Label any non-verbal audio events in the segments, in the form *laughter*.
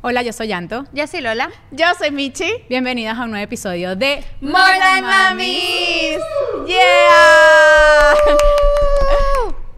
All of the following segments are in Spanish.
Hola, yo soy Yanto. Yo soy Lola. Yo soy Michi. Bienvenidas a un nuevo episodio de More Than Mamis. Yeah.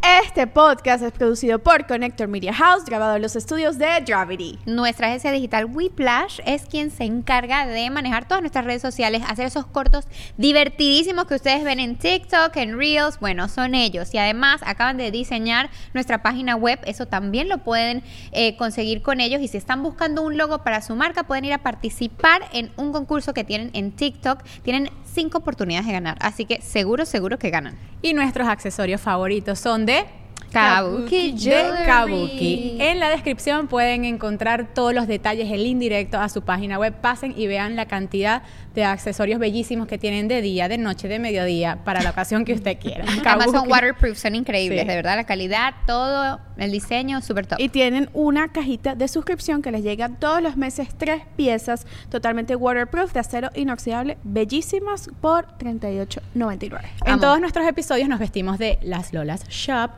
Este podcast es producido por Connector Media House, grabado en los estudios de Gravity. Nuestra agencia digital Whiplash es quien se encarga de manejar todas nuestras redes sociales, hacer esos cortos divertidísimos que ustedes ven en TikTok, en Reels. Bueno, son ellos. Y además acaban de diseñar nuestra página web. Eso también lo pueden eh, conseguir con ellos. Y si están buscando un logo para su marca, pueden ir a participar en un concurso que tienen en TikTok. Tienen cinco oportunidades de ganar. Así que seguro, seguro que ganan. Y nuestros accesorios favoritos son de Kabuki de Kabuki. En la descripción pueden encontrar todos los detalles, el indirecto a su página web. Pasen y vean la cantidad de accesorios bellísimos que tienen de día, de noche, de mediodía, para la ocasión que usted quiera. *laughs* Además son waterproof, son increíbles, de verdad, la calidad, todo, el diseño, súper top. Y tienen una cajita de suscripción que les llega todos los meses, tres piezas totalmente waterproof, de acero inoxidable, bellísimas, por $38.99. En todos nuestros episodios nos vestimos de las Lolas Shop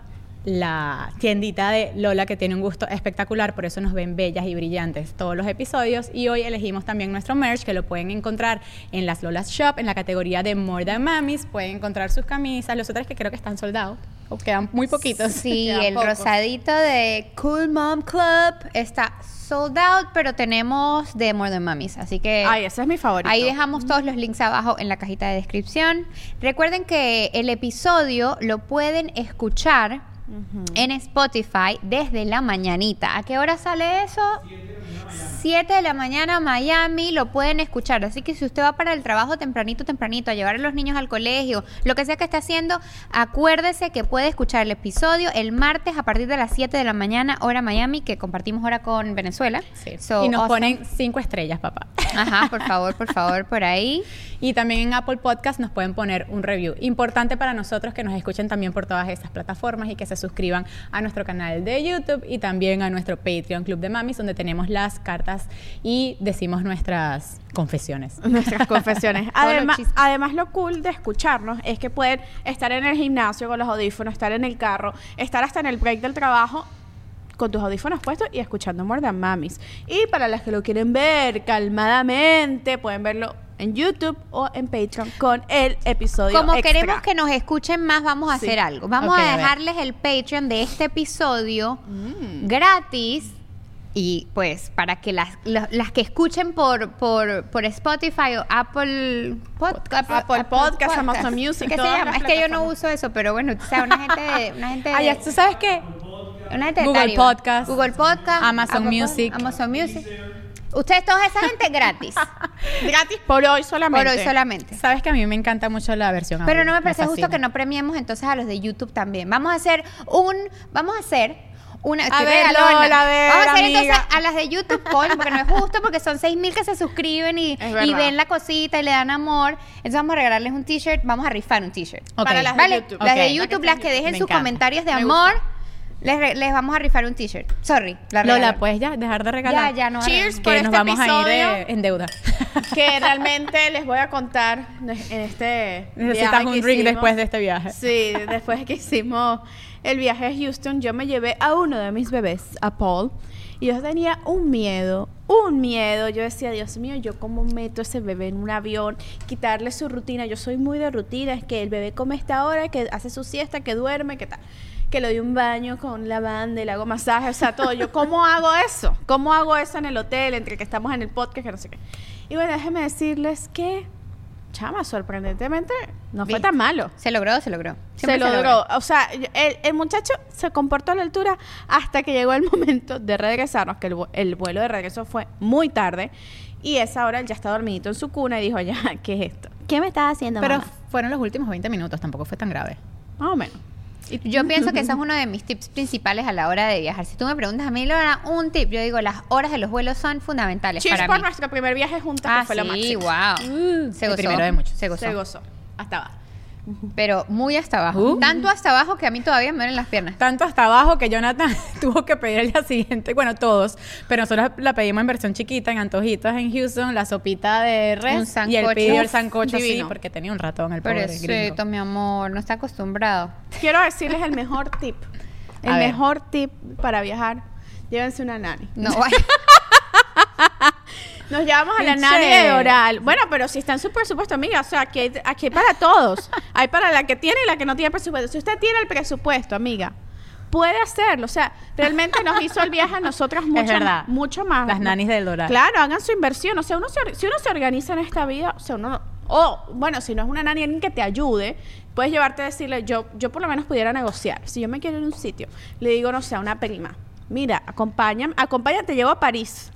la tiendita de Lola que tiene un gusto espectacular, por eso nos ven bellas y brillantes todos los episodios y hoy elegimos también nuestro merch que lo pueden encontrar en las Lolas Shop en la categoría de More Than Mamis, pueden encontrar sus camisas, los otros que creo que están soldados o quedan muy poquitos. Sí, *laughs* el rosadito de Cool Mom Club está sold out, pero tenemos de More Than Mamis, así que Ay, ese es mi favorito. Ahí dejamos todos los links abajo en la cajita de descripción. Recuerden que el episodio lo pueden escuchar en Spotify desde la mañanita. ¿A qué hora sale eso? 7 de la mañana Miami, lo pueden escuchar. Así que si usted va para el trabajo tempranito, tempranito, a llevar a los niños al colegio, lo que sea que esté haciendo, acuérdese que puede escuchar el episodio el martes a partir de las 7 de la mañana, hora Miami, que compartimos hora con Venezuela. y nos ponen 5 estrellas, papá. Ajá, por favor, por favor, por ahí. *laughs* Y también en Apple Podcast nos pueden poner un review. Importante para nosotros que nos escuchen también por todas estas plataformas y que se suscriban a nuestro canal de YouTube y también a nuestro Patreon Club de Mamis, donde tenemos las cartas y decimos nuestras confesiones. *laughs* Nuestras confesiones. además, además, lo cool de escucharnos es que pueden estar en el gimnasio con los audífonos, estar en el carro, estar hasta en el break del trabajo con tus audífonos puestos y escuchando More Than Mamis. Y para las que lo quieren ver calmadamente, pueden verlo en YouTube o en Patreon con el episodio Como extra. queremos que nos escuchen más, vamos a hacer algo. Vamos a dejarles el Patreon de este episodio gratis. Y pues para que las, las que escuchen por, por, por Spotify o Apple Podcast, Apple Podcast, Amazon Music, ¿Qué se llama? Es que yo no uso eso, pero bueno, o sea, una gente de, una gente de- Ah, ¿tú sabes qué? una gente de Google Tariba. Podcast, Google Podcast, Amazon Apple Music. Amazon Music. Ustedes toda esa gente gratis. *laughs* Gratis por hoy solamente. por hoy solamente. Sabes que a mí me encanta mucho la versión Pero audio, no me parece justo que no premiemos entonces a los de YouTube también. Vamos a hacer un, vamos a hacer una, estoy ver. Lola, a ver, Vamos a hacer amiga. entonces a las de YouTube, coño, porque no es justo, porque son 6 mil que se suscriben y, ven la cosita y le dan amor. Entonces vamos a regalarles un t-shirt, vamos a rifar un t-shirt. Ok. Para las de YouTube. las de Ok. YouTube, las que dejen Me sus encanta. comentarios de Me amor. gusta. Les, les vamos a rifar un t-shirt. Sorry. La Lola. ¿puedes ya dejar de regalar? Ya, ya, no. Cheers Que por nos este vamos a ir episodio. eh, en deuda. *laughs* que realmente les voy a contar en este Necesitas un drink hicimos. después de este viaje. Sí, después que hicimos el viaje a Houston, yo me llevé a uno de mis bebés, a Paul, y yo tenía un miedo, un miedo. Yo decía, Dios mío, yo cómo meto ese bebé en un avión, quitarle su rutina. Yo soy muy de rutina, es que el bebé come a esta hora, que hace su siesta, que duerme, que tal. Que le doy un baño con lavanda y le hago masaje, o sea, todo. Yo, ¿cómo hago eso? ¿Cómo hago eso en el hotel, entre que estamos en el podcast, que no sé qué? Y bueno, déjenme decirles que, chama, sorprendentemente, no fue Viste. tan malo. Se logró, se logró. Se logró. O sea, el, el muchacho se comportó a la altura hasta que llegó el *laughs* momento de regresarnos, que el, vu- el vuelo de regreso fue muy tarde. Y esa hora él ya está dormidito en su cuna y dijo, ya, ¿qué es esto? ¿Qué me estás haciendo, Pero mamá? fueron los últimos 20 minutos, tampoco fue tan grave. Más o menos. Yo pienso que ese es uno de mis tips principales a la hora de viajar. Si tú me preguntas a mí, Laura, un tip, yo digo, las horas de los vuelos son fundamentales Cheers para por mí. nuestro primer viaje juntas, Ah, que fue lo sí, máximo. wow. se el gozó. primero de muchos. Se gozó. Se gozó. Hasta abajo. Pero muy hasta abajo. Uh. Tanto hasta abajo que a mí todavía me duelen las piernas. Tanto hasta abajo que Jonathan *laughs* tuvo que pedir el día siguiente, bueno, todos, pero nosotros la pedimos en versión chiquita, en antojitos en Houston, la sopita de Un res y él pidió el sancocho así porque tenía un ratón el Pero pobre es gringo. mi amor, no está acostumbrado. Quiero decirles el mejor tip. *laughs* El A ver. mejor tip para viajar. Llévense una nani. No, vaya. *laughs* Nos llevamos a la nani de oral. Bueno, pero si está en su presupuesto, amiga, o sea, aquí hay, aquí hay para todos. *laughs* Hay para la que tiene y la que no tiene presupuesto. Si usted tiene el presupuesto, amiga, puede hacerlo. O sea, realmente nos hizo el viaje a nosotras *laughs* mucho, verdad. mucho más. Las nanis del Doral. Claro, hagan su inversión. O sea, uno se si uno se organiza en esta vida, o sea, uno... O, bueno, si no es una nani, alguien que te ayude, puedes llevarte a decirle, yo, yo por lo menos pudiera negociar. Si yo me quiero ir a un sitio, le digo, no sé, a una prima, mira, acompáñame, acompáñame, te llevo a París.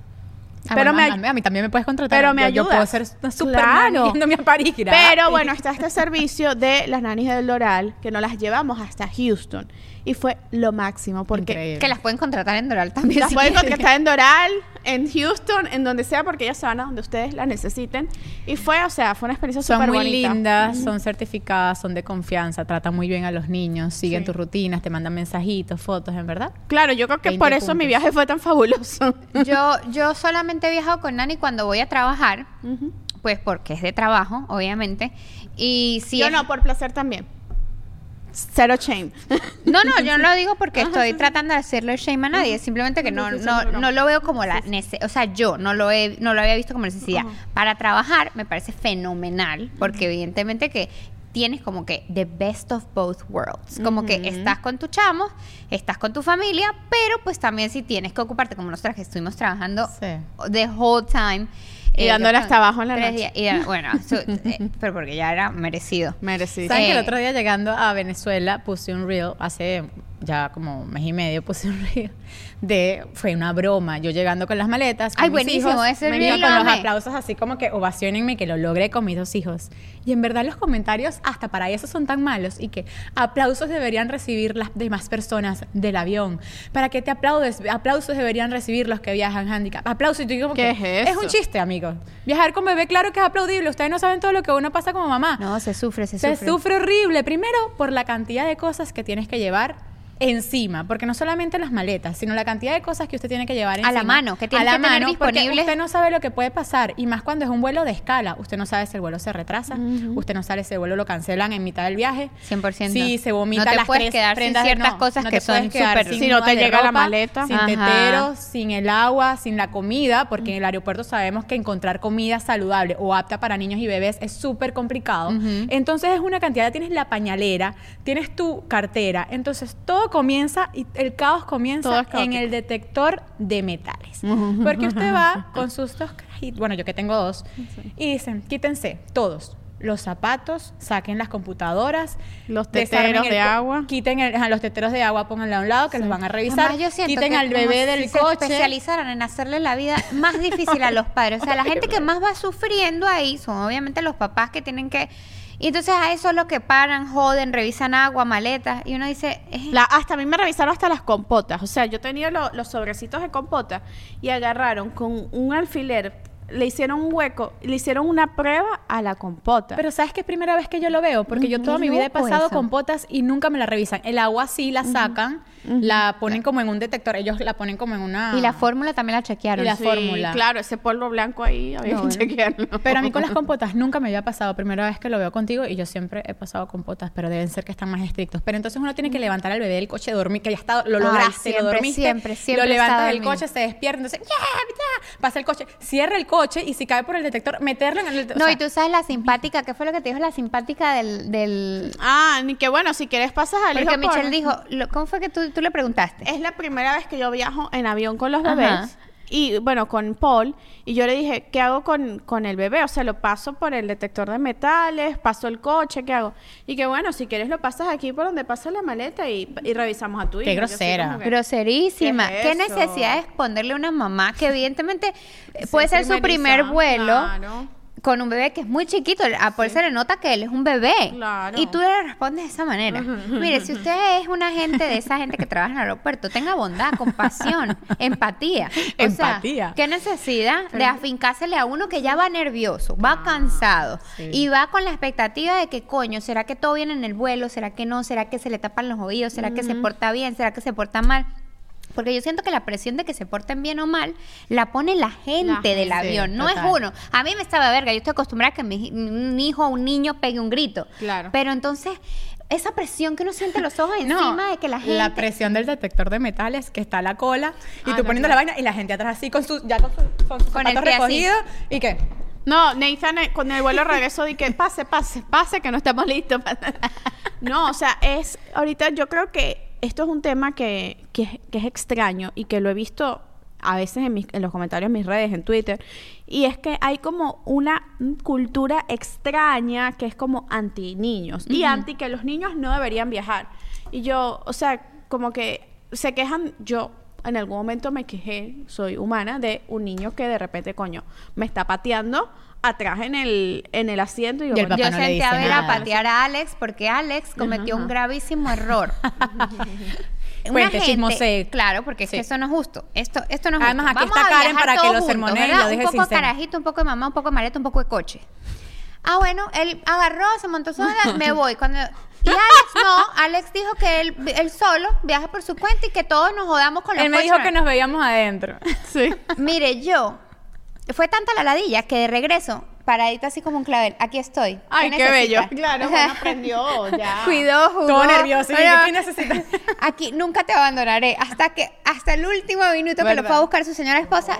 Ah, pero bueno, me a, mí, a mí también me puedes contratar. pero me yo, yo puedo ser una super Claro. nani *laughs* yéndome a París. gratis. Pero bueno, está este servicio de las nanis del Doral, que nos las llevamos hasta Houston. Y fue lo máximo, porque Increíble. que las pueden contratar en Doral también. las si pueden quieren. contratar en Doral, en Houston, en donde sea, porque ellas se van a donde ustedes las necesiten. Y fue, o sea, fue una experiencia Son súper muy bonita. lindas, son certificadas, son de confianza, tratan muy bien a los niños, siguen Sí. tus rutinas, te mandan mensajitos, fotos, en verdad. Claro, yo creo que 20 por eso mi viaje fue tan fabuloso. *laughs* Yo, yo solamente he viajado con Nani cuando voy a trabajar, pues porque es de trabajo, obviamente. Y si yo es- no, por placer también. Cero shame. *laughs* No, no, yo no lo digo porque estoy tratando de hacerle shame a nadie, simplemente que no, no, no. lo veo como la nece o sea, yo no lo he, no lo había visto como necesidad. Para trabajar me parece fenomenal, porque evidentemente que tienes como que the best of both worlds. Como que estás con tu chamo, estás con tu familia, pero pues también si tienes que ocuparte, como nosotras que estuvimos trabajando Sí. the whole time. Y eh, dándole hasta abajo en la noche. días, y bueno, eso, *laughs* eh, pero porque ya era merecido. Merecido. ¿Saben que el Eh, otro día llegando a Venezuela puse un reel, hace ya como un mes y medio *laughs* puse un reel, de, fue una broma, yo llegando con las maletas. con Ay, mis buenísimo, hijos, ese me con los aplausos así como que ovacionenme que lo logré con mis dos hijos. Y en verdad los comentarios hasta para eso son tan malos y que aplausos deberían recibir las demás personas del avión. ¿Para que te aplaudes? Aplausos deberían recibir los que viajan handicap. Aplausos y tú como ¿Qué que, es un eso? chiste, amigos. Viajar con bebé, claro que es aplaudible. Ustedes no saben todo lo que uno pasa como mamá. No, se sufre, se, Se sufre. sufre horrible. Primero, por la cantidad de cosas que tienes que llevar encima, porque no solamente las maletas, sino la cantidad de cosas que usted tiene que llevar A encima. la mano, que tiene a la que tener porque disponibles. usted no sabe lo que puede pasar y más cuando es un vuelo de escala, usted no sabe si el vuelo se retrasa, usted no sabe si el vuelo lo cancelan en mitad del viaje, 100%. si se vomita No te las puedes tres quedar sin ciertas no, cosas no que son súper- sin Si no te llega la ropa, maleta. sin Ajá. teteros, sin el agua, sin la comida, porque en el aeropuerto sabemos que encontrar comida saludable o apta para niños y bebés es súper complicado. Entonces es una cantidad, tienes la pañalera, tienes tu cartera, entonces todo comienza y el caos comienza en el detector de metales. Porque usted va con sus dos carajitos, bueno, yo que tengo dos, y dicen, quítense todos. Los zapatos, saquen las computadoras, Los teteros el de agua. Quiten el- ajá, los teteros de agua, pónganlo a un lado, que los van a revisar. Además, yo siento Quiten que al bebé si del se coche. especializaran en hacerle la vida más difícil a los padres. O sea, la *laughs* gente que más va sufriendo ahí son obviamente los papás que tienen que... Y entonces a eso es lo que paran, joden, revisan agua, maletas. Y uno dice... eh, La- hasta a mí me revisaron hasta las compotas. O sea, yo tenía lo- los sobrecitos de compota y agarraron con un alfiler le hicieron un hueco, le hicieron una prueba a la compota. Pero ¿sabes que es primera vez que yo lo veo? Porque yo toda mi vida he pasado eso. compotas y nunca me la revisan. El agua sí la sacan, la ponen como en un detector, ellos la ponen como en una... Y la fórmula también la chequearon. Y la Sí, fórmula. Claro, ese polvo blanco ahí había No, que chequearlo. Pero a mí con las compotas nunca me había pasado. Primera vez que lo veo contigo y yo siempre he pasado compotas, pero deben ser que están más estrictos. Pero entonces uno tiene que levantar al bebé del coche, dormir, que ya está, lo Ay, lograste, siempre, lo dormiste. siempre, siempre Lo levantas del coche, se despierta, entonces, ¡ya! ¡ya! Pasa el coche, cierra el coche y si cae por el detector, meterlo en el. o No, sea, y tú sabes la simpática, ¿qué fue lo que te dijo la simpática del... del... Ah, ni que bueno, si quieres pasas al Porque hijo por- Michelle dijo, lo- ¿cómo fue que tú, tú le preguntaste? Es la primera vez que yo viajo en avión con los Ajá. Y bueno, con Paul. Y yo le dije, ¿qué hago con, con el bebé? O sea, lo paso por el detector de metales, paso el coche, ¿qué hago? Y que bueno, si quieres lo pasas aquí por donde pasa la maleta y, y revisamos a tu hijo. Qué grosera. que- Groserísima. ¿Qué necesidad es ponerle a una mamá que evidentemente Sí, *laughs* puede ser su primer vuelo claro. Con un bebé que es muy chiquito? A Paul se le nota que él es un bebé. Claro. Y tú le respondes de esa manera. *laughs* Mire, si usted es una gente de esa gente que trabaja en el aeropuerto, tenga bondad, compasión, *laughs* empatía. O Empatía. Sea, ¿Qué necesidad de afincársele a uno que ya va nervioso, va cansado sí. y va con la expectativa de que, coño, ¿será que todo viene en el vuelo? ¿Será que no? ¿Será que se le tapan los oídos? ¿Será que se porta bien? ¿Será que se porta mal? Porque yo siento que la presión de que se porten bien o mal la pone la gente del avión, no total. es uno. A mí me estaba verga, yo estoy acostumbrada a que mi, un hijo o un niño pegue un grito. Claro. Pero entonces, esa presión que uno siente los ojos *laughs* No, encima de que la gente... La presión del detector de metales, que está la cola, y Ah, tú no, poniendo la vaina, y la gente atrás así con sus, ya con, su- con sus Con el zapatos recogidos, ¿y qué? No, Nathan eh, con el vuelo regreso di que pase, pase, pase, que no estamos listos. *laughs* no, o sea, es, ahorita yo creo que esto es un tema que, que, es- que es extraño y que lo he visto a veces en, mis- en los comentarios en mis redes, en Twitter, y es que hay como una cultura extraña que es como anti niños y anti que los niños no deberían viajar. Y yo, o sea, como que se quejan, yo en algún momento me quejé, soy humana, de un niño que de repente, coño, me está pateando atrás en el, en el asiento y, yo, Y el papá Yo no senté a ver a patear a Alex porque Alex cometió un gravísimo error. *laughs* Una Cuente, chismosee. Claro, porque es que eso no es justo. Esto, esto no es Además, justo. aquí Vamos está Karen para que lo juntos, sermonee y lo deje Un poco carajito, un poco de mamá, un poco de maleta, un poco de coche. Ah, bueno, él agarró, se montó sola, *laughs* me voy. Cuando... Y Alex no, Alex dijo que él, él solo viaja por su cuenta y que todos nos jodamos con los Él me coches. dijo que nos veíamos adentro. Sí. Mire, yo, fue tanta la ladilla que de regreso, paradita así como un clavel, aquí estoy. Ay, qué, bello. *laughs* Claro, bueno, aprendió *laughs* ya. Cuidó, jugó. Todo nervioso. Bueno, ¿qué necesitas? *laughs* Aquí nunca te abandonaré hasta que hasta el último minuto que lo ¿Verdad? fue a buscar su señora esposa.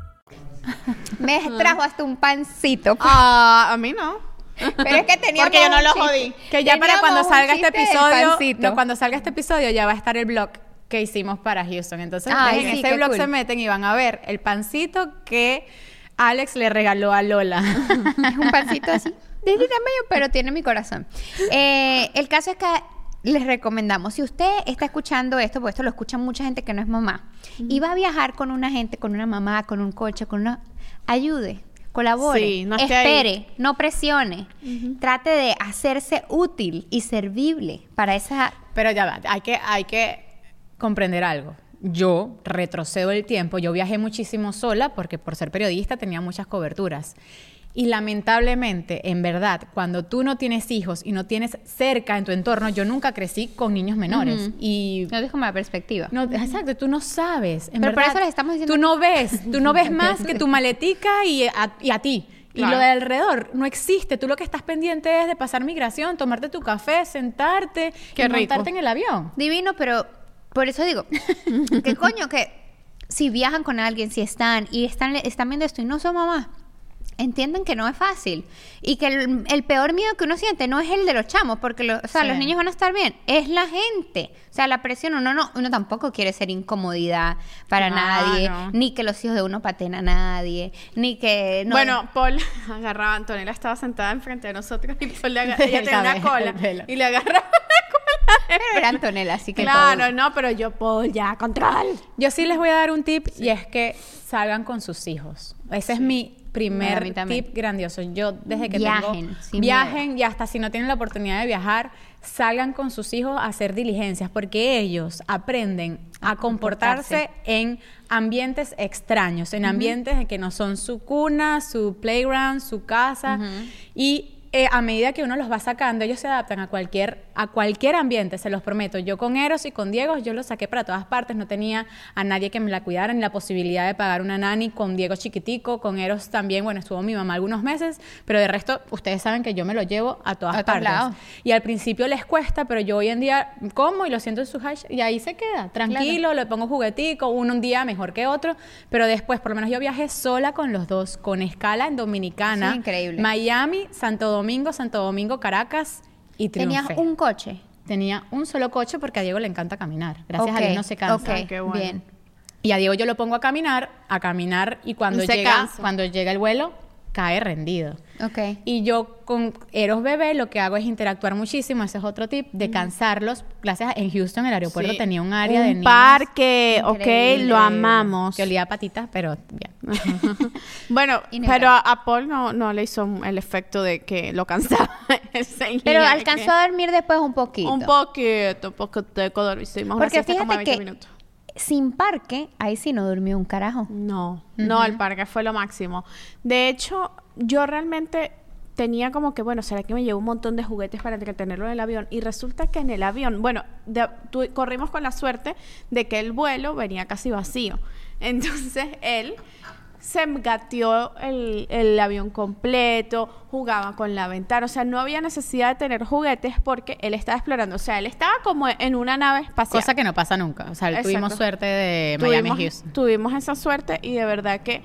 *laughs* Me trajo hasta un pancito. Ah, a mí no. Pero es que *laughs* teníamos Porque yo no un lo chiste. jodí. Que ya para Teníamos cuando un salga este chiste del episodio, pancito. no, cuando salga este episodio ya va a estar el blog que hicimos para Houston. Entonces, Ay, en sí, ese qué blog cool. se meten y van a ver el pancito que Alex le regaló a Lola. *laughs* Es un pancito así, de este tamaño, pero tiene mi corazón. Eh, el caso es que les recomendamos, si usted está escuchando esto, porque esto lo escucha mucha gente que no es mamá, y va a viajar con una gente, con una mamá, con un coche, con una... Ayude, colabore, Sí, no esté ahí. espere, no presione, trate de hacerse útil y servible para esa... Pero ya va, hay que, hay que comprender algo. Yo retrocedo el tiempo, yo viajé muchísimo sola porque por ser periodista tenía muchas coberturas. Y lamentablemente, en verdad, cuando tú no tienes hijos y no tienes cerca en tu entorno, yo nunca crecí con niños menores. Ujú. Y No es como la perspectiva. no, exacto, tú no sabes. En Pero por verdad, eso les estamos diciendo Tú no ves, tú no ves más que tu maletica y a, y a ti. Y lo de alrededor no existe. Tú lo que estás pendiente es de pasar migración, tomarte tu café, sentarte Qué y rico. montarte en el avión. Divino, pero por eso digo, *laughs* que coño, que si viajan con alguien, si están y están, están viendo esto y no son mamás, entiendan que no es fácil y que el, el peor miedo que uno siente no es el de los chamos, porque lo- o sea, Sí. los niños van a estar bien, es la gente. O sea, la presión, uno no, uno tampoco quiere ser incomodidad para No, nadie, no. ni que los hijos de uno paten a nadie, ni que no Bueno, Paul *laughs* agarraba, Antonella estaba sentada enfrente de nosotros y Paul le agarraba, *laughs* ella tenía una cola y le agarraba *laughs* la cola. pero era Antonella, así que Claro, todo- no, pero yo, Paul, ya, control. Yo sí les voy a dar un tip y es que salgan con sus hijos. Ese es mi a primer tip grandioso. Yo desde que Viajen, tengo sin viajen y hasta si no tienen la oportunidad de viajar, salgan con sus hijos a hacer diligencias porque ellos aprenden a, comportarse, en ambientes extraños, en ambientes en que no son su cuna, su playground, su casa y eh, a medida que uno los va sacando, ellos se adaptan a cualquier, a cualquier ambiente, se los prometo. Yo con Eros y con Diego, yo los saqué para todas partes, no tenía a nadie que me la cuidara, ni la posibilidad de pagar una nani con Diego chiquitico, con Eros también, bueno, estuvo mi mamá algunos meses, pero de resto, ustedes saben que yo me lo llevo a todas A partes. lados. Y al principio les cuesta, pero yo hoy en día como y lo siento en su hash y ahí se queda, tranquilo, le pongo juguetico, uno un día mejor que otro, pero después, por lo menos yo viajé sola con los dos, con escala en Dominicana, Sí, increíble. Miami, Santo Domingo, Santo Domingo, Caracas y Tenías triunfé. un coche. Tenía un solo coche porque a Diego le encanta caminar. Gracias a Dios no se cansa. ok, Qué bueno. bien. Y a Diego yo lo pongo a caminar, a caminar y cuando llega cansa. cuando llega el vuelo cae rendido. Ok. Y yo con Eros Bebé lo que hago es interactuar muchísimo, ese es otro tip, de cansarlos. Gracias en Houston el aeropuerto Sí. tenía un área de niños parque, ok, Increíble. lo amamos. que olía a patitas, pero bien. *laughs* Bueno, pero a, a Paul no, no le hizo el efecto de que lo cansaba. *laughs* Pero alcanzó que- a dormir después un poquito. Un poquito, un poquito de Hicimos una Porque siesta como de fíjate 20 que minutos. Sin parque, ahí sí no durmió un carajo. No, no, el parque fue lo máximo. De hecho, yo realmente tenía como que, bueno, ¿será que me llevo un montón de juguetes para entretenerlo en el avión? Y resulta que en el avión, bueno, de- tu- corrimos con la suerte de que el vuelo venía casi vacío. *laughs* Entonces él se gateó el, el avión completo, jugaba con la ventana, o sea, no había necesidad de tener juguetes porque él estaba explorando, o sea, él estaba como en una nave espacial. Cosa que no pasa nunca. O sea, tuvimos suerte de Miami tuvimos, Houston. tuvimos esa suerte y de verdad que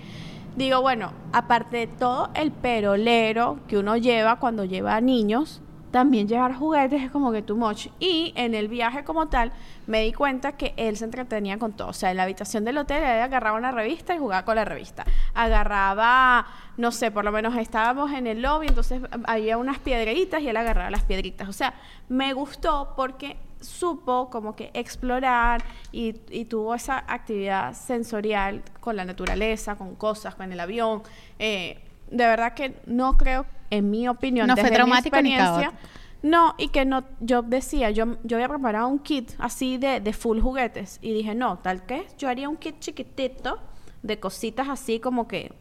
digo, bueno, aparte de todo el perolero que uno lleva cuando lleva a niños, también llevar juguetes es como que too much. Y en el viaje como tal, me di cuenta que él se entretenía con todo. O sea, en la habitación del hotel, él agarraba una revista y jugaba con la revista. Agarraba, no sé, por lo menos estábamos en el lobby, entonces había unas piedritas y él agarraba las piedritas. O sea, me gustó porque supo como que explorar y, y tuvo esa actividad sensorial con la naturaleza, con cosas, con el avión. Eh, de verdad que no creo, en mi opinión, No fue desde mi traumático ni experiencia, no, y que no, yo decía, yo, yo había preparado un kit así de, de full juguetes y dije, no, tal que yo haría un kit chiquitito de cositas así como que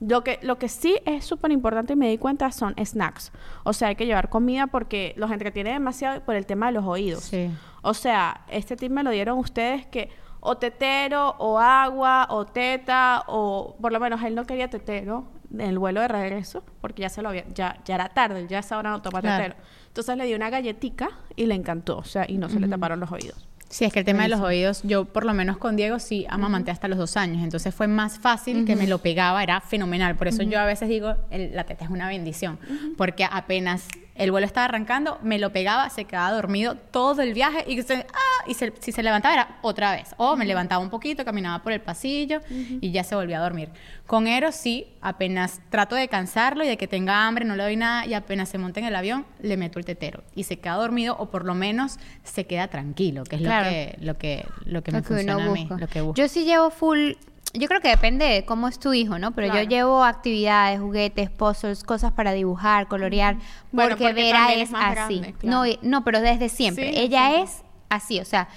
lo que, lo que sí es súper importante y me di cuenta son snacks. O sea, hay que llevar comida porque los entretiene demasiado por el tema de los oídos. Sí. O sea, este tip me lo dieron ustedes que o tetero, o agua, o teta, o por lo menos él no quería tetero el vuelo de regreso, porque ya se lo había, ya, ya era tarde, ya esa hora no toma Claro. tetero. Entonces le di una galletica y le encantó, o sea, y no se le taparon los oídos. Sí, es que el tema de los oídos, yo por lo menos con Diego sí amamanté hasta los dos años, entonces fue más fácil que me lo pegaba, era fenomenal. Por eso yo a veces digo, el- la teta es una bendición, porque apenas el vuelo estaba arrancando, me lo pegaba, se quedaba dormido todo el viaje y, se, ah, y se- si se levantaba era otra vez. O me levantaba un poquito, caminaba por el pasillo y ya se volvía a dormir. Con Eros sí, apenas trato de cansarlo y de que tenga hambre, no le doy nada y apenas se monte en el avión, le meto el tetero y se queda dormido o por lo menos se queda tranquilo, que es Claro. lo que lo que lo que me que funciona a mí, busca. lo que busco. Yo sí llevo full. Yo creo que depende de cómo es tu hijo, ¿no? Pero Claro. yo llevo actividades, juguetes, puzzles, cosas para dibujar, colorear. Bueno, porque, porque Vera es, así. grande, claro. no, no, pero desde siempre. Sí, Ella es así, o sea,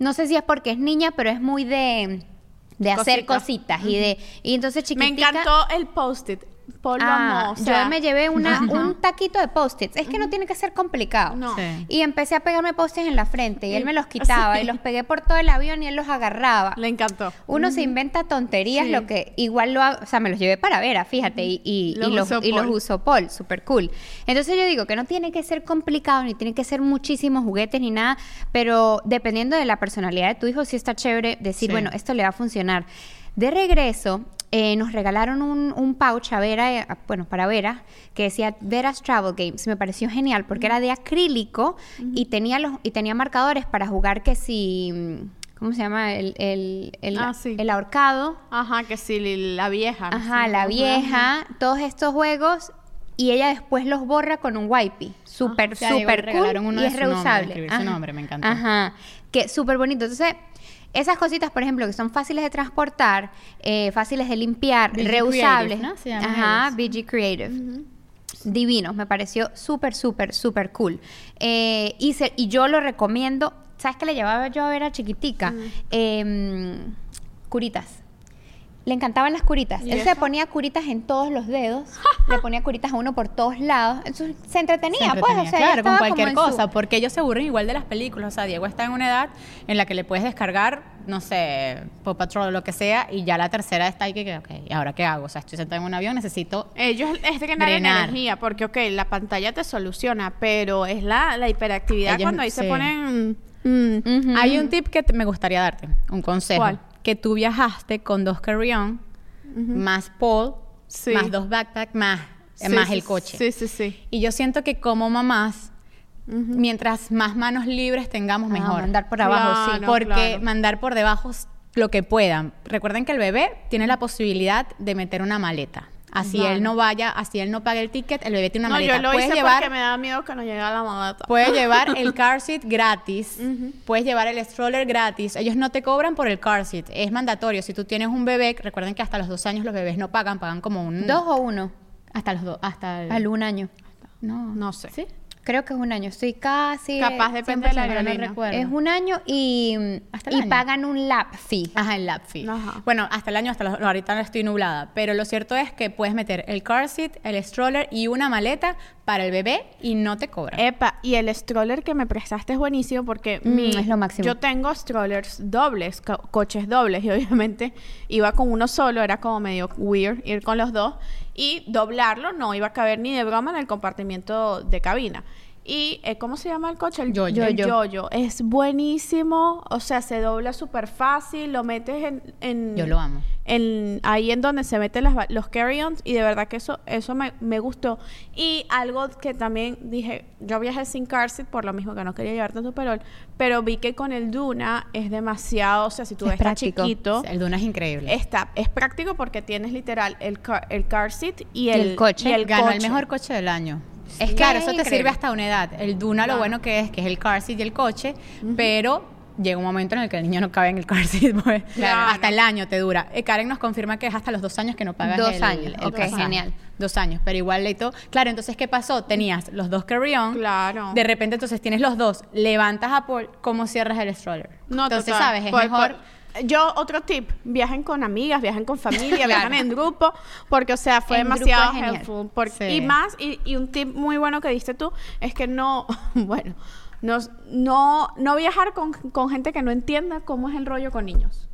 no sé si es porque es niña, pero es muy de, de hacer Cositas. cositas y de y entonces Me chiquitica. encantó el post-it. Paul lo Ah, o sea, yo me llevé una, un taquito de post-its. Es que no tiene que ser complicado. No. Sí. Y empecé a pegarme post-its en la frente y él me los quitaba Sí. y los pegué por todo el avión y él los agarraba. le encantó. Uno se inventa tonterías, Sí. lo que igual lo hago, o sea, me los llevé para Vera, fíjate, y, y, Los y los, usó y los Paul. usó Paul, súper cool. Entonces yo digo que no tiene que ser complicado, ni tiene que ser muchísimos juguetes ni nada, pero dependiendo de la personalidad de tu hijo, sí está chévere decir, Sí. bueno, esto le va a funcionar. De regreso, eh, nos regalaron un, un pouch a Vera, eh, bueno, para Vera, que decía Vera's Travel Games. Me pareció genial porque era de acrílico y, tenía los, y tenía marcadores para jugar que si... mm, ¿Cómo se llama? El, el, el, Ah, sí. el ahorcado. Ajá, que sí, la vieja. Ajá, la vieja, todos estos juegos y ella después los borra con un wipey. Súper, Sí, a Diego le súper cool uno y de es nombre, reusable. su nombre, me encantó. Ajá, que súper bonito. Entonces, esas cositas, por ejemplo, que son fáciles de transportar, eh, fáciles de limpiar, BG reusables. Creative, ¿no? Se Ajá. BG Creative. Divinos, me pareció súper, súper, súper cool. Eh, y, se- y yo lo recomiendo. ¿Sabes qué le llevaba yo a ver a chiquitica? Em, curitas. Le encantaban las curitas. ¿Y Él se ponía curitas en todos los dedos. *laughs* le ponía curitas a uno por todos lados. Entonces se entretenía, Se pues. entretenía, O sea, ella claro, con cualquier como en su- cosa, porque ellos se aburren igual de las películas. O sea, Diego está en una edad en la que le puedes descargar, no sé, Paw Patrol o lo que sea, y ya la tercera está ahí que, ok, ¿y ahora qué hago? O sea, estoy sentada en un avión, necesito... Ellos es Drenar. energía, porque, ok, la pantalla te soluciona, pero es la, la hiperactividad Ellos- cuando ahí se ponen... mm, Ujú. Hay un tip que te- me gustaría darte, un consejo. ¿Cuál? Que tú viajaste con dos carry-on, más Paul, Sí. más dos backpacks, más, sí, más sí, el coche. Sí, sí, sí. Y yo siento que como mamás, mientras más manos libres tengamos, Ah, mejor. mandar por abajo, sí. Porque claro. mandar por debajo lo que puedan. Recuerden que el bebé tiene la posibilidad de meter una maleta. Así él no vaya, así él no pague el ticket, el bebé tiene una No, maleta. yo lo puedes hice llevar, porque me da miedo que no llegue a la maleta. puedes llevar el *laughs* car seat gratis, puedes llevar el stroller gratis. Ellos no te cobran por el car seat, es mandatorio. Si tú tienes un bebé, recuerden que hasta los dos años los bebés no pagan, pagan como un ¿Dos o uno? hasta los dos, hasta el, Al un año. no, No sé. ¿Sí? Creo que es un año. Estoy casi. Capaz depende de la 100% no aerolínea. recuerdo. Es un año y, Hasta el y año. pagan un lap fee. Ajá, el lap fee. Ajá. Bueno, hasta el año, hasta los, ahorita estoy nublada, pero lo cierto es que puedes meter el car seat, el stroller y una maleta para el bebé y no te cobran. Epa, y el stroller que me prestaste es buenísimo porque Mm, mi- es lo máximo. yo tengo strollers dobles, co- coches dobles, y obviamente iba con uno solo, era como medio weird ir con los dos, y doblarlo no iba a caber ni de broma en el compartimiento de cabina. Y, eh, ¿cómo se llama el coche? El Yoyo. El Yoyo. yoyo. Es buenísimo, o sea, se dobla súper fácil, lo metes en, en- Yo lo amo. en, ahí en donde se meten las, los carry-ons y de verdad que eso, eso me, me gustó. Y algo que también dije, yo viajé sin car seat por lo mismo que no quería llevar tanto perol, pero vi que con el Duna es demasiado, o sea, si tú Es estás práctico. chiquito, El Duna es increíble. está, es práctico porque tienes literal el car, el car seat y el, el coche. y el Ganó el mejor coche del año. Es claro, es eso te sirve hasta una edad. El Duna lo bueno que es que es el car seat y el coche, pero llega un momento en el que el niño no cabe en el car seat. *laughs* pues, Claro. Hasta el año te dura. Eh, Karen nos confirma que es hasta los dos años que no pagas Dos el, años, el ok, pasaje. genial. Dos años, pero igual le todo. Claro, entonces, ¿qué pasó? Tenías los dos carry-on. Claro. De repente, entonces tienes los dos. Levantas a Paul, ¿cómo cierras el stroller? No, entonces, total. ¿sabes? Es Por- mejor... por- yo, otro tip, viajen con amigas, viajen con familia, *laughs* viajen en grupo, porque, o sea, fue En demasiado helpful. Sí. Y más, y, y un tip muy bueno que diste tú, es que no, *laughs* bueno, no, no, no viajar con, con gente que no entienda cómo es el rollo con niños.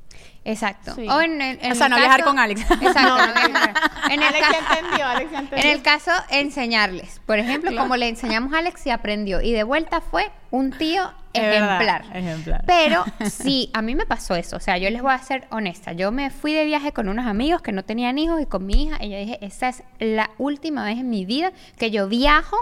Exacto. Sí. O en, en O sea, no viajar con Alex. *laughs* Exacto. No, no viajar. En, el Alex ca- ya entendió, Alex ya entendió. en el caso, enseñarles. Por ejemplo, Claro. como le enseñamos a Alex y aprendió. Y de vuelta fue un tío verdad, ejemplar. ejemplar. Pero *laughs* sí, a mí me pasó eso. O sea, yo les voy a ser honesta. Yo me fui de viaje con unos amigos que no tenían hijos y con mi hija. Y yo dije, esta es la última vez en mi vida que yo viajo,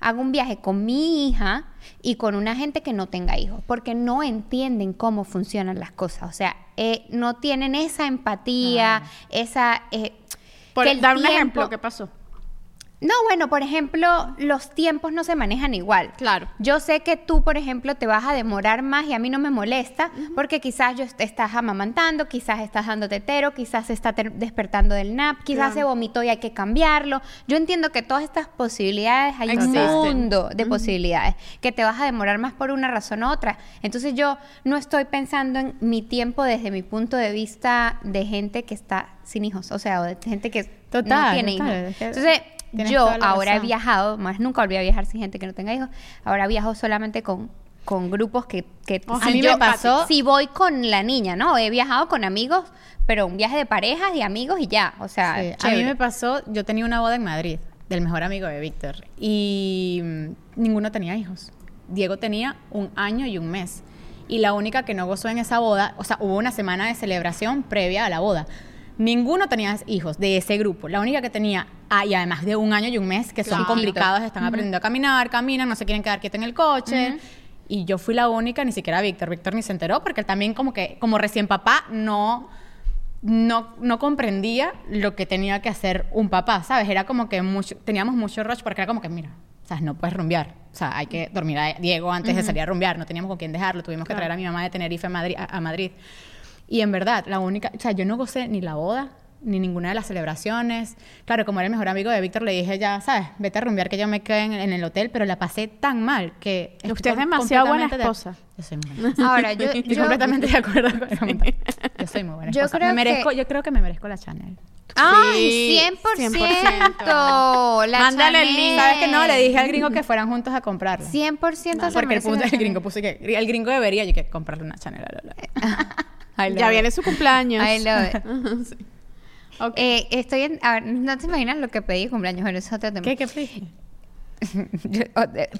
hago un viaje con mi hija y con una gente que no tenga hijos. Porque no entienden cómo funcionan las cosas. O sea, eh, no tienen esa empatía, esa... eh, Por, dar un ejemplo, ¿qué pasó? No, bueno, por ejemplo, los tiempos no se manejan igual. Claro. Yo sé que tú, por ejemplo, te vas a demorar más y a mí no me molesta porque quizás yo est- estás amamantando, quizás estás dando tetero, quizás se está despertando del nap, quizás Claro. se vomitó y hay que cambiarlo. Yo entiendo que todas estas posibilidades, hay un mundo de posibilidades, que te vas a demorar más por una razón u otra. Entonces yo no estoy pensando en mi tiempo desde mi punto de vista de gente que está sin hijos, o sea, o de gente que no tiene total, hijos. Entonces, Tienes yo ahora he viajado, más nunca volví a viajar sin gente que no tenga hijos. Ahora viajo solamente con, con grupos que, que Oh, si a mí yo- me pasó- Si voy con la niña, ¿no? He viajado con amigos, pero un viaje de parejas y amigos y ya. O sea, Sí, A mí me pasó, yo tenía una boda en Madrid del mejor amigo de Víctor y mm, ninguno tenía hijos. Diego tenía un año y un mes. y la única que no gozó en esa boda, o sea, hubo una semana de celebración previa a la boda. Ninguno tenía hijos de ese grupo. La única que tenía, ah, y además de un año y un mes, que son complicados, están aprendiendo a caminar, caminan, no se quieren quedar quietos en el coche. Y yo fui la única, ni siquiera Víctor. Víctor ni se enteró porque él también como que, como recién papá, no, no, no comprendía lo que tenía que hacer un papá, ¿sabes? Era como que mucho, teníamos mucho rush porque era como que, mira, ¿sabes? No puedes rumbear. O sea, hay que dormir a Diego antes de salir a rumbear. No teníamos con quién dejarlo. Tuvimos que traer a mi mamá de Tenerife a Madrid, a, a Madrid. Y en verdad, la única, o sea, yo no gocé ni la boda, ni ninguna de las celebraciones. Claro, como era el mejor amigo de Víctor, le dije ya, ¿sabes? Vete a rumbear que yo me quedé en, en el hotel, pero la pasé tan mal que... Usted es demasiado buena completamente de- esposa. Yo soy muy buena. *laughs* Ahora, yo, Estoy yo- completamente de acuerdo con el comentario. Yo soy muy buena Yo esposa. creo me merezco, que- Yo creo que me merezco la Chanel. ¡Ay, 100%. 100%! La Mándale el Chanel. link. ¿Sabes que no? Le dije al gringo que fueran juntos a comprarla. 100% se Porque el punto la del Chanel. gringo puso que el gringo debería yo que comprarle una Chanel a Lola. I *laughs* love Ya it. viene su cumpleaños. I love it. *laughs* Eh, estoy en... A ver, no te imaginas lo que pedí cumpleaños, pero eso es otro tema. ¿Qué? ¿Qué pediste?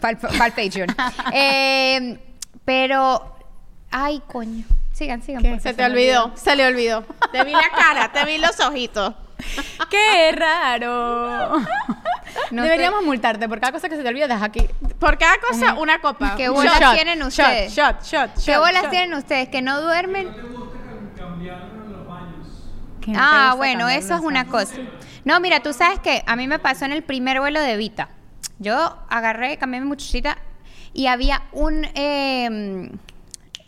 Para el Patreon. *laughs* Eh, pero... Ay, coño. Sigan, sigan. Se favor. te olvidó, se le olvidó. *laughs* Te vi la cara, te vi los ojitos. ¡Qué raro! No Deberíamos multarte por cada cosa que se te olvide, deja aquí. Por cada cosa, una copa. ¿Qué bolas Shot, tienen shot, ustedes? Shot, shot, shot. ¿Qué bolas shot. tienen ustedes? ¿Que no duermen? Que no te Ah, gusta bueno, eso es una cosa. No, mira, tú sabes que a mí me pasó en el primer vuelo de Vita. Yo agarré, cambié mi muchachita y había un eh,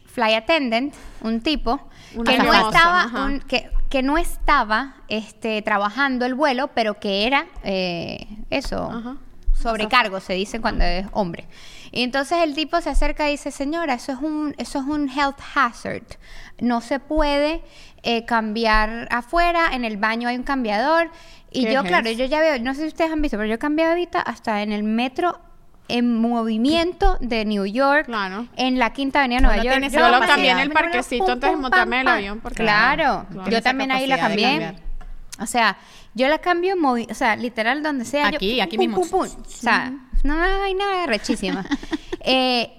fly attendant, un tipo, que no estaba, un- que, que no estaba este, trabajando el vuelo, pero que era eh, eso, Ajá. sobrecargo, se dice cuando es hombre. Y entonces el tipo se acerca y dice, señora, eso es un, eso es un health hazard. No se puede eh, cambiar afuera, en el baño hay un cambiador. Y ¿Qué yo, es claro, yo ya veo, no sé si ustedes han visto, pero yo he cambiado ahorita hasta en el metro en movimiento de New York, Claro. en la Quinta Avenida de Nueva York. Yo lo cambié en el parquecito pum, antes de montarme en el pam, avión. pam. porque- Claro, Claro. yo también ahí la cambié. O sea, yo la cambio, o sea, literal donde sea. yo, Aquí, pum, aquí pum, mismo. O sea, no hay nada rechísima. *laughs* eh,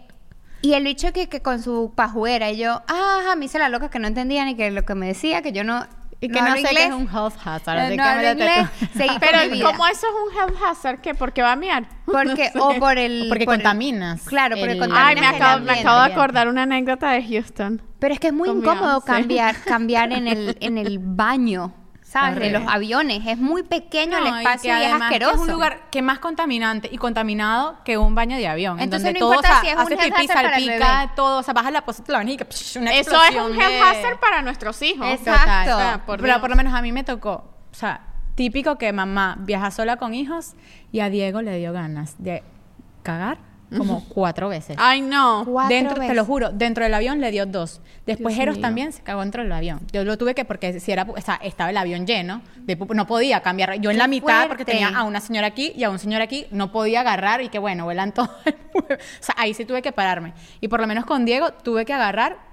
y el bicho que, que con su pajuera, y yo, ah, me hice la loca que no entendía ni que lo que me decía, que yo no. Y que no, hablo sé qué es un health hazard. No, así no que inglés. *laughs* Pero. ¿cómo eso es un health hazard? ¿Qué? ¿Porque va a miar? *laughs* Porque, o por el. Porque por el- contaminas claro, porque el- contaminas Ay, me acabo, me acabo de acordar una anécdota de Houston. Pero es que es muy incómodo cambiar, cambiar en el, en el baño, ¿sabes? De los aviones. Es muy pequeño No, el y espacio que y, es que asqueroso. Es un lugar que más contaminante y contaminado que un baño de avión. en Entonces donde no todo importa si es un hace health pipí, salpica, todo. O sea, bajas la posición de la vaina y una Eso es un de- health hazard para nuestros hijos. Exacto. Total. O sea, por Pero Dios. por lo menos a mí me tocó, o sea, típico que mamá viaja sola con hijos y a Diego le dio ganas de cagar como cuatro veces. Ay, no. Cuatro Dentro, te veces. lo juro, dentro del avión le dio dos. Después Dios Eros mío. también se cagó dentro del avión. Yo lo tuve que, porque si era, o sea, estaba el avión lleno, de no podía cambiar. Yo en la mitad, porque fuerte. tenía a una señora aquí y a un señor aquí, no podía agarrar y que bueno, vuelan *laughs* todo. el o sea, ahí sí tuve que pararme. Y por lo menos con Diego tuve que agarrar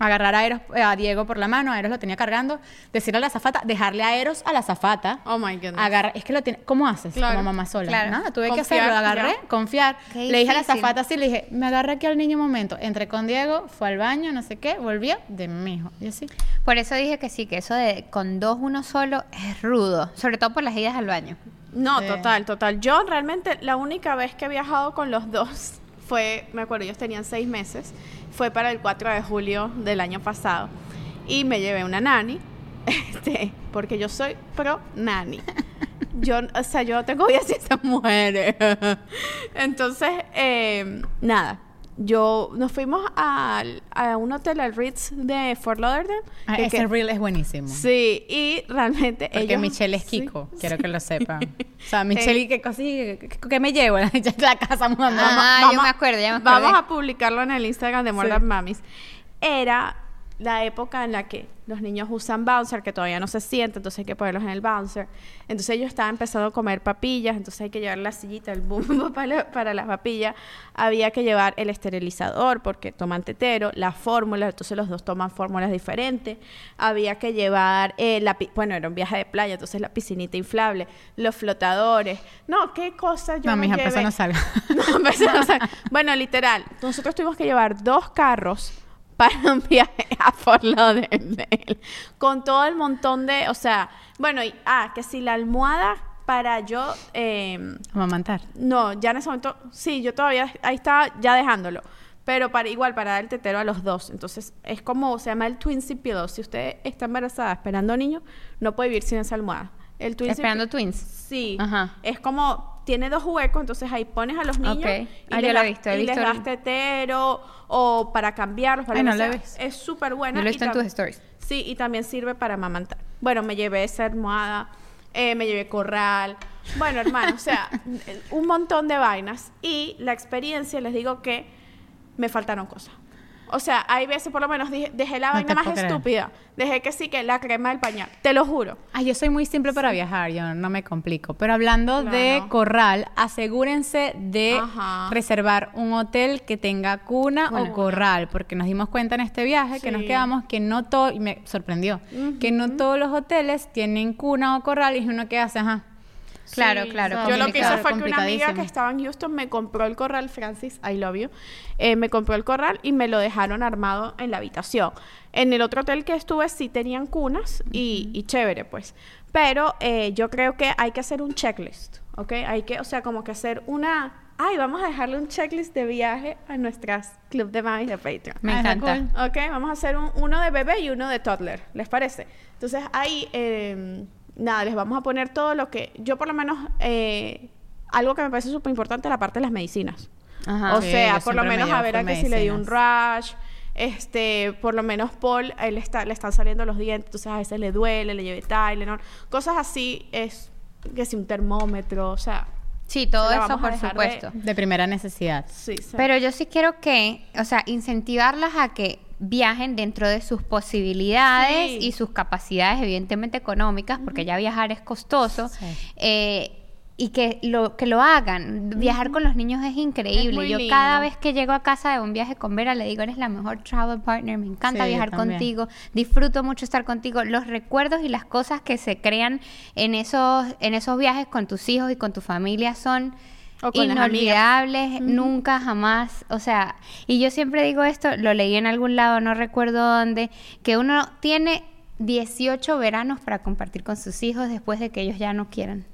agarrar a, Eros, eh, a Diego por la mano, a Eros lo tenía cargando, decirle a la azafata, dejarle a Eros a la azafata. Oh my goodness. Agarra, es que lo tiene, ¿cómo haces Claro, como mamá sola? claro. Nada, tuve que hacerlo, agarré, ya. confiar. Qué Le dije a la azafata así, le dije, me agarré aquí al niño un momento. Entré con Diego, fue al baño, no sé qué, volvió de mi hijo. Y así. Por eso dije que sí, que eso de con dos uno solo es rudo. Sobre todo por las idas al baño. No, Sí. total, total. Yo realmente la única vez que he viajado con los dos fue, me acuerdo, ellos tenían seis meses, fue para el 4 de julio del año pasado. Y me llevé una nani, *laughs* este, porque yo soy pro nani. *laughs* Yo, o sea, yo no tengo vida sin esas mujeres. *laughs* Entonces, eh, nada. Yo nos fuimos al- a un hotel, al Ritz de Fort Lauderdale. Ah, que- ese que- reel es buenísimo. Sí, y realmente Porque ellos- Michelle es sí. Kiko, *laughs* quiero que lo sepan. O sea, Michelle, ¿qué cosa? ¿Qué, qué me llevo? *laughs* La casa mudando. Ah, yo me acuerdo, ya me acordé. Vamos a publicarlo en el Instagram de More Sí. Mamis. Era la época en la que los niños usan bouncer, que todavía no se siente, entonces hay que ponerlos en el bouncer. Entonces ellos estaban empezando a comer papillas, entonces hay que llevar la sillita, el boom *laughs* para, la- para las papillas. Había que llevar el esterilizador porque toman tetero, las fórmulas, entonces los dos toman fórmulas diferentes. Había que llevar, eh, la, bueno, era un viaje de playa, entonces la piscinita inflable, los flotadores. No, qué cosa yo No, no salga. *laughs* No, o sea, bueno, literal, nosotros tuvimos que llevar dos carros para un viaje a Fort Lauderdale. Con todo el montón de, o sea, bueno, y, ah, que si la almohada para yo... Eh, Amamantar. no, ya en ese momento, sí, yo todavía, ahí estaba ya dejándolo. Pero para igual, para dar el tetero a los dos. Entonces, es como, se llama el Twin Seat Pillow. Si usted está embarazada esperando niño, no puede vivir sin esa almohada. El Esperando twins. Sí. Ajá. Es como, tiene dos huecos, entonces ahí pones a los niños y, Ah, les, he das- visto, he y les visto das el- tetero o para cambiarlos. Para Ay, no sea. visto. Es súper buena. Lo he y visto en tus stories. Sí, y también sirve para amamantar. Bueno, me llevé esa almohada, eh, me llevé corral. Bueno, hermano, o sea, *laughs* un montón de vainas. Y la experiencia, les digo que me faltaron cosas. O sea, hay veces, por lo menos, dije- dejé la No vaina más creer. estúpida. Dejé que sí, que la crema del pañal. Te lo juro. Ay, yo soy muy simple para viajar, yo no me complico. Pero hablando de corral, asegúrense de Ajá. reservar un hotel que tenga cuna, o corral, porque nos dimos cuenta en este viaje que nos quedamos que no todo, y me sorprendió, que no todos los hoteles tienen cuna o corral y uno que hace, ajá. Claro, Sí, claro, Yo lo que hice fue que una amiga que estaba en Houston me compró el corral, Francis, I love you, eh, me compró el corral y me lo dejaron armado en la habitación. En el otro hotel que estuve sí tenían cunas y, y chévere, pues. Pero eh, yo creo que hay que hacer un checklist, ¿ok? Hay que, o sea, como que hacer una... Ay, vamos a dejarle un checklist de viaje a nuestras club de mamis de Patreon. Me Ah, encanta. cool. Ok, vamos a hacer un- uno de bebé y uno de toddler, ¿les parece? Entonces ahí, eh, nada, les vamos a poner todo lo que, yo por lo menos, eh, algo que me parece súper importante, la parte de las medicinas. Ajá. o Sí, sea, por lo me menos a ver a que si le dio un rash, este, por lo menos Paul, él está, le están saliendo los dientes, entonces a veces le duele, le lleve Tylenol, cosas así, es que si un termómetro, o sea, Sí, todo Se eso por dejar de- supuesto. De primera necesidad. sí, sí. Pero yo sí quiero que, o sea, incentivarlas a que viajen dentro de sus posibilidades Sí. y sus capacidades, evidentemente económicas, porque ya viajar es costoso. Sí. eh, y que lo que lo hagan. Viajar con los niños es increíble. yo lindo. cada vez que llego a casa de un viaje con Vera le digo, eres la mejor travel partner, me encanta Sí, viajar contigo, disfruto mucho estar contigo. Los recuerdos y las cosas que se crean en esos en esos viajes con tus hijos y con tu familia son O con las inolvidables, nunca jamás, o sea, y yo siempre digo esto, lo leí en algún lado, no recuerdo dónde, que uno tiene 18 veranos para compartir con sus hijos después de que ellos ya no quieran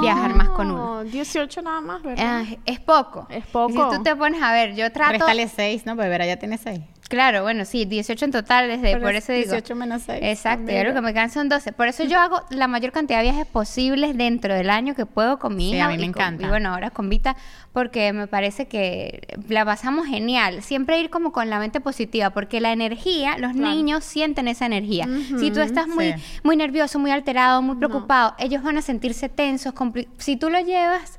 viajar más con uno. Ah, 18 nada más, ¿verdad? Ah, es poco. Es poco. Y si tú te pones a ver, yo trato... Réstale seis, ¿no? Pues Vera ya tiene seis. Claro, bueno, sí, 18 en total, desde por es eso digo. 18 menos seis. Exacto, yo lo que me quedan son 12. Por eso yo hago la mayor cantidad de viajes posibles dentro del año que puedo con mi Sí, hija. a mí me y con- encanta. y bueno, ahora con Vita, porque me parece que la pasamos genial. Siempre ir como con la mente positiva, porque la energía, los niños sienten esa energía. Si tú estás muy, sí. muy nervioso, muy alterado, muy preocupado, ellos van a sentirse tensos. Si tú lo llevas,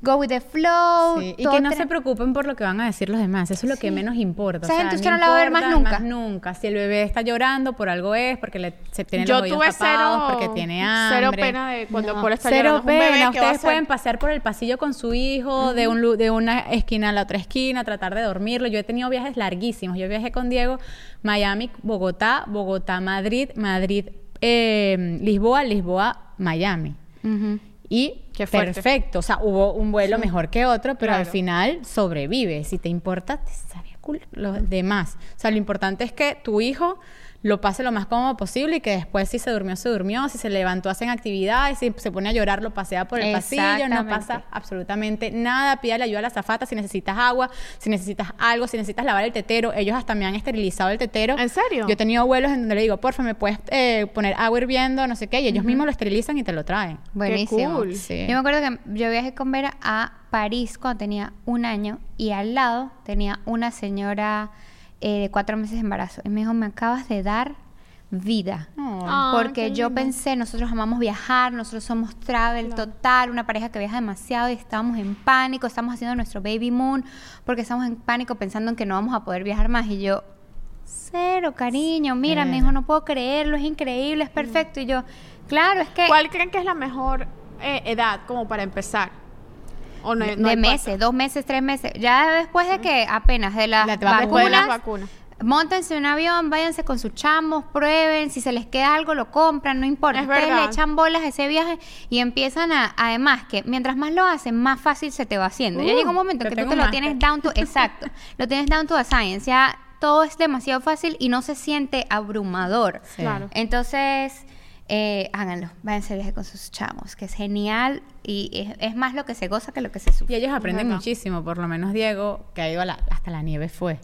go with the flow. Sí, Y que no se preocupen por lo que van a decir los demás. Eso es lo que menos importa. Esa gente usted no la va a ver más nunca. nunca. Si el bebé está llorando, por algo es, porque le, se tiene Yo los tuve tapados, cero, porque tiene hambre. cero pena de cuando No, Paul está Cero llorando. Bebé pena. a Ustedes pueden pasear por el pasillo con su hijo de, un, lu- de una esquina a la otra esquina, tratar de dormirlo. Yo he tenido viajes larguísimos. Yo viajé con Diego Miami, Bogotá, Bogotá, Madrid, Madrid, eh, Lisboa, Lisboa, Miami. Ujú. Y Qué perfecto. O sea, hubo un vuelo mejor que otro, pero al final sobrevive. Si te importa, te sabía cool los demás. O sea, lo importante es que tu hijo lo pase lo más cómodo posible y que después si se durmió, se durmió, si se levantó, hacen actividades, si se pone a llorar, lo pasea por el pasillo, no pasa absolutamente nada, pídale ayuda a la zafata si necesitas agua, si necesitas algo, si necesitas lavar el tetero, ellos hasta me han esterilizado el tetero. ¿En serio? Yo he tenido vuelos en donde le digo, porfa, me puedes eh, poner agua hirviendo, no sé qué, y ellos mismos lo esterilizan y te lo traen. Buenísimo. cool. Sí. Yo me acuerdo que yo viajé con Vera a París cuando tenía un año y al lado tenía una señora eh, de cuatro meses de embarazo. Y me dijo, me acabas de dar vida. Porque yo lindo. pensé, nosotros amamos viajar, nosotros somos travel total, una pareja que viaja demasiado y estábamos en pánico, estamos haciendo nuestro baby moon porque estamos en pánico pensando en que no vamos a poder viajar más. Y yo, cero, cariño, mira, me dijo, no puedo creerlo, es increíble, es perfecto. Y yo, claro, es que... ¿Cuál creen que es la mejor eh, edad como para empezar? ¿O no, de, no hay de meses, dos meses, tres meses. Ya después de que apenas de las La-? Después de las vacunas, vacunas. Móntense en un avión, váyanse con sus chamos, prueben, si se les queda algo lo compran, no importa. Es Ustedes verdad. le echan bolas a ese viaje y empiezan a, además que mientras más lo hacen, más fácil se te va haciendo. ya Uh, llega un momento en que tú te lo tienes down to, *laughs* exacto, lo tienes down to a science, ya todo es demasiado fácil y no se siente abrumador. Claro. Entonces, eh, háganlo, váyanse de viaje con sus chamos, que es genial y es, es más lo que se goza que lo que se sufre. Y ellos aprenden muchísimo, por lo menos Diego, que ha ido a la- hasta la nieve fue.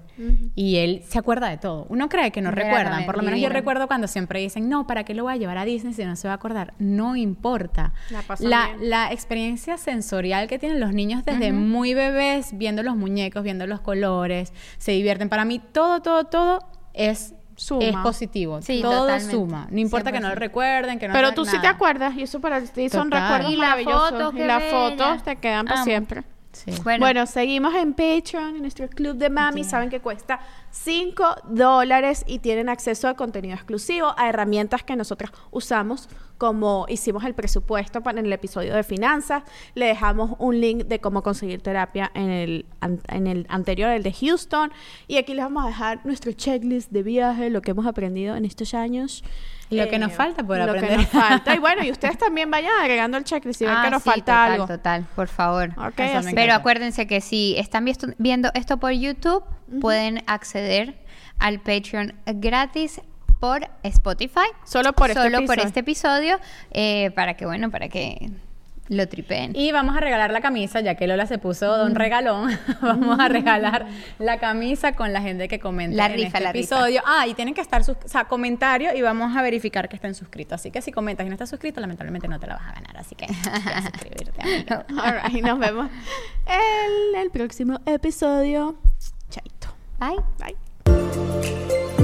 Y él se acuerda de todo. Uno cree que no recuerdan. Por lo menos yo recuerdo cuando siempre dicen, no, ¿para qué lo voy a llevar a Disney si no se va a acordar? No importa. La La, la experiencia sensorial que tienen los niños desde muy bebés, viendo los muñecos, viendo los colores, se divierten. Para mí, todo, todo, todo es, Suma. es positivo. Sí, todo totalmente. suma. No importa que no lo 100%. recuerden, que no Pero tú sí te nada. acuerdas y eso para ti son Total. recuerdos Y las maravillosos. fotos, y las fotos te quedan para Amo. siempre. Sí. Bueno, seguimos en Patreon, en nuestro club de mami. Saben que cuesta 5 dólares y tienen acceso a contenido exclusivo, a herramientas que nosotros usamos, como hicimos el presupuesto para en el episodio de finanzas. Le dejamos un link de cómo conseguir terapia en el, an- en el anterior, el de Houston. Y aquí les vamos a dejar nuestro checklist de viaje, lo que hemos aprendido en estos años. Lo que nos falta por lo aprender. que nos falta. Y bueno, y *laughs* ustedes también vayan agregando el checklist si ven Ah, que nos sí, falta total, algo. Total, por favor. Encanta. Pero acuérdense que si están viendo esto por YouTube, pueden acceder al Patreon gratis por Spotify. Solo por este Solo por episodio. este episodio, eh, para que, bueno, para que lo tripeen. Y vamos a regalar la camisa, ya que Lola se puso don regalón. *laughs* vamos a regalar la camisa con la gente que comenta La en rifa, este la rifa. episodio. Ah, y tienen que estar sus, o sea, comentario y vamos a verificar que estén suscritos. Así que si comentas y no estás suscrito, lamentablemente no te la vas a ganar. Así que *laughs* suscribirte, amigo. *laughs* All right, nos vemos en el próximo episodio. Chaito. Bye. Bye.